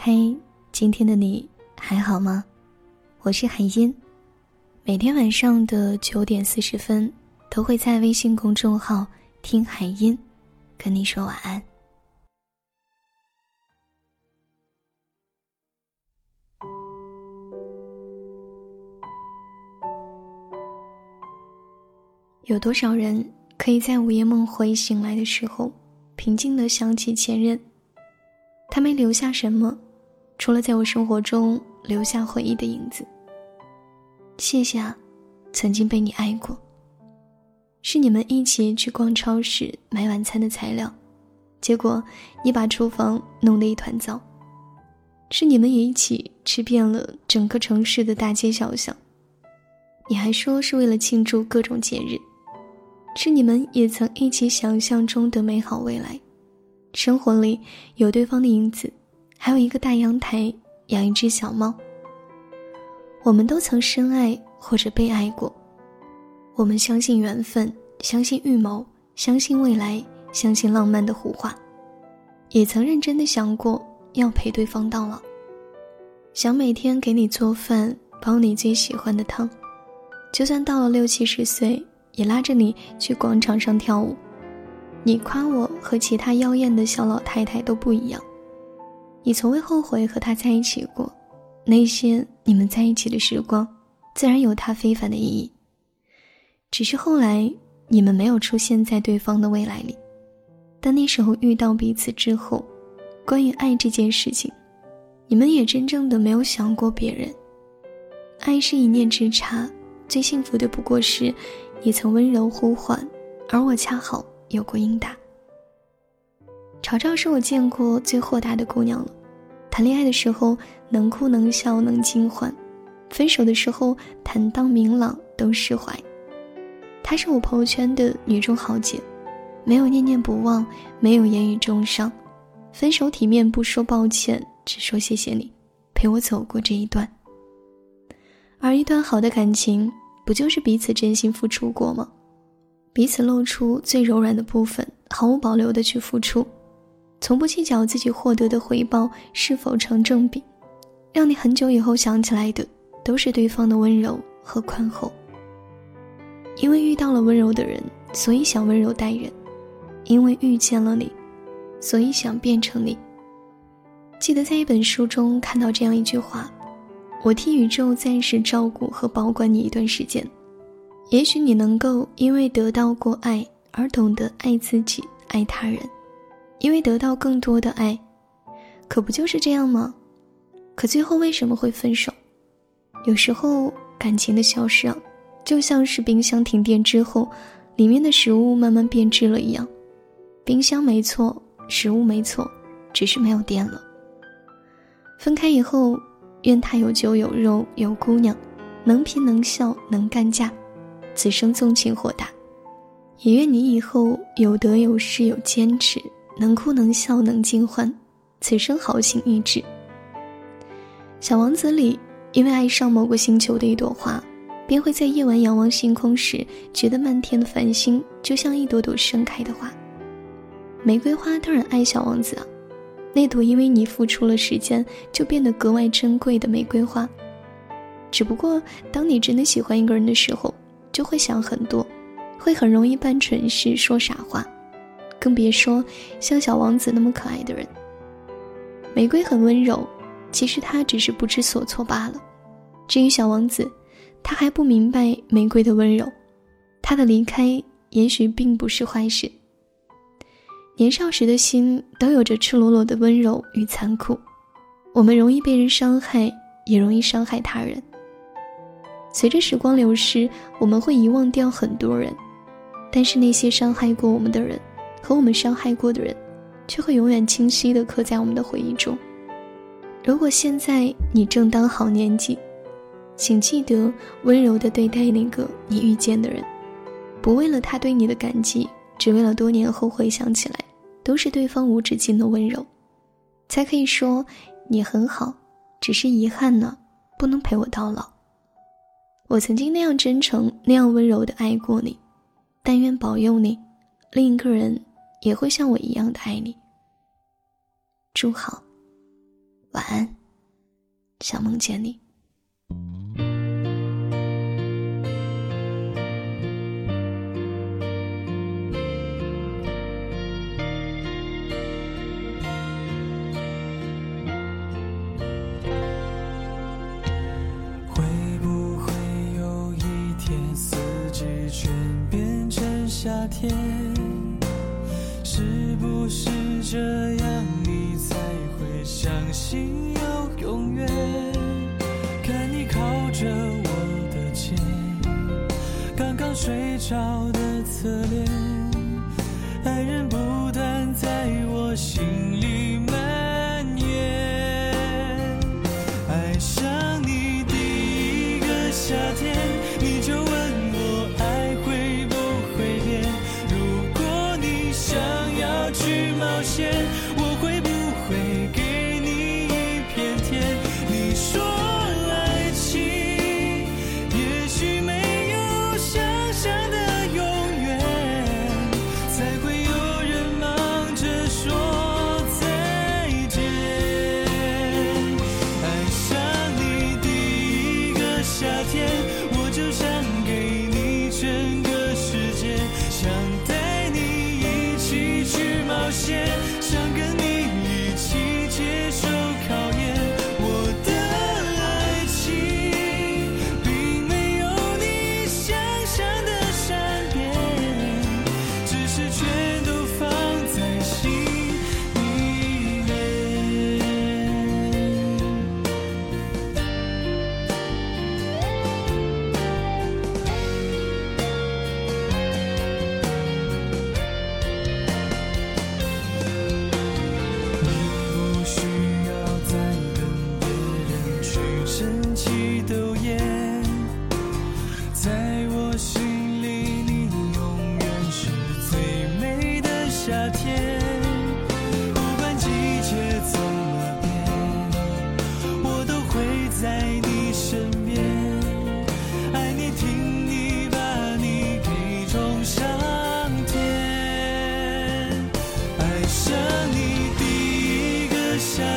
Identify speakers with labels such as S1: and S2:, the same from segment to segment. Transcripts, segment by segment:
S1: 嘿，今天的你还好吗？我是海音，每天晚上的九点四十分都会在微信公众号“听海音”跟你说晚安。有多少人可以在午夜梦回醒来的时候，平静的想起前任？他没留下什么。除了在我生活中留下回忆的影子。谢谢啊，曾经被你爱过。是你们一起去逛超市买晚餐的材料，结果你把厨房弄得一团糟。是你们也一起吃遍了整个城市的大街小巷，你还说是为了庆祝各种节日。是你们也曾一起想象中的美好未来，生活里有对方的影子。还有一个大阳台，养一只小猫。我们都曾深爱或者被爱过，我们相信缘分，相信预谋，相信未来，相信浪漫的胡话，也曾认真的想过要陪对方到老，想每天给你做饭，煲你最喜欢的汤，就算到了六七十岁，也拉着你去广场上跳舞。你夸我和其他妖艳的小老太太都不一样。你从未后悔和他在一起过，那些你们在一起的时光，自然有它非凡的意义。只是后来你们没有出现在对方的未来里，但那时候遇到彼此之后，关于爱这件事情，你们也真正的没有想过别人。爱是一念之差，最幸福的不过是，你曾温柔呼唤，而我恰好有过应答。潮潮是我见过最豁达的姑娘了，谈恋爱的时候能哭能笑能尽欢，分手的时候坦荡明朗都释怀。她是我朋友圈的女中豪杰，没有念念不忘，没有言语重伤，分手体面不说抱歉，只说谢谢你，陪我走过这一段。而一段好的感情，不就是彼此真心付出过吗？彼此露出最柔软的部分，毫无保留的去付出。从不计较自己获得的回报是否成正比，让你很久以后想起来的都是对方的温柔和宽厚。因为遇到了温柔的人，所以想温柔待人；因为遇见了你，所以想变成你。记得在一本书中看到这样一句话：“我替宇宙暂时照顾和保管你一段时间，也许你能够因为得到过爱而懂得爱自己、爱他人。”因为得到更多的爱，可不就是这样吗？可最后为什么会分手？有时候感情的消失啊，就像是冰箱停电之后，里面的食物慢慢变质了一样。冰箱没错，食物没错，只是没有电了。分开以后，愿他有酒有肉有姑娘，能拼能笑能干架，此生纵情豁达。也愿你以后有得有失有坚持。能哭能笑能尽欢，此生豪情逸致。小王子里，因为爱上某个星球的一朵花，便会在夜晚仰望星空时，觉得漫天的繁星就像一朵朵盛开的花。玫瑰花当然爱小王子啊，那朵因为你付出了时间就变得格外珍贵的玫瑰花。只不过，当你真的喜欢一个人的时候，就会想很多，会很容易办蠢事、说傻话。更别说像小王子那么可爱的人。玫瑰很温柔，其实他只是不知所措罢了。至于小王子，他还不明白玫瑰的温柔，他的离开也许并不是坏事。年少时的心都有着赤裸裸的温柔与残酷，我们容易被人伤害，也容易伤害他人。随着时光流逝，我们会遗忘掉很多人，但是那些伤害过我们的人。和我们伤害过的人，却会永远清晰地刻在我们的回忆中。如果现在你正当好年纪，请记得温柔地对待那个你遇见的人，不为了他对你的感激，只为了多年后回想起来，都是对方无止境的温柔，才可以说你很好。只是遗憾呢，不能陪我到老。我曾经那样真诚、那样温柔地爱过你，但愿保佑你，另一个人。也会像我一样的爱你。祝好，晚安，想梦见你。
S2: 会不会有一天，四季全变成夏天这样你才会相信有永远？看你靠着我的肩，刚刚睡着的侧脸，爱人不断在我心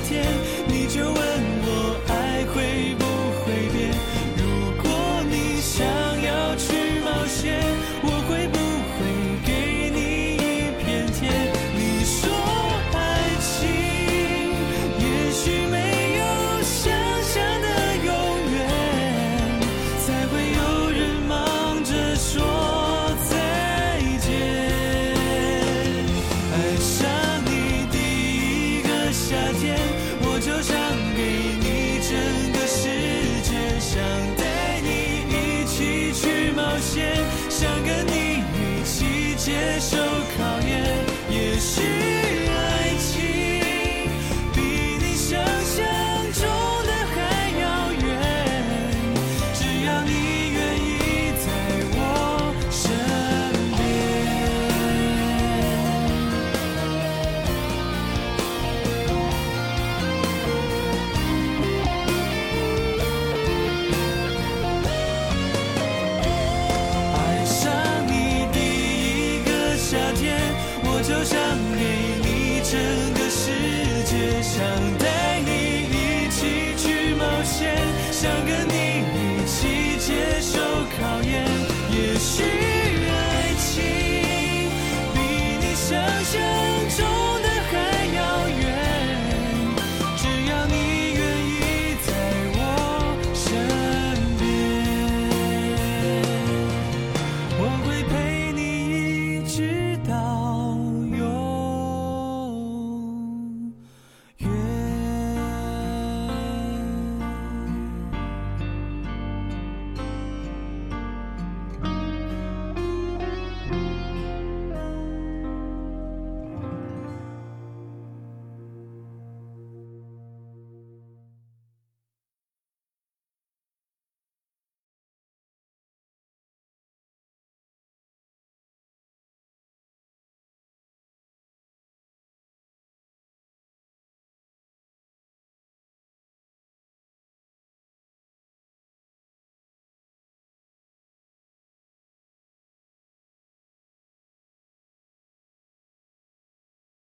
S2: 天接受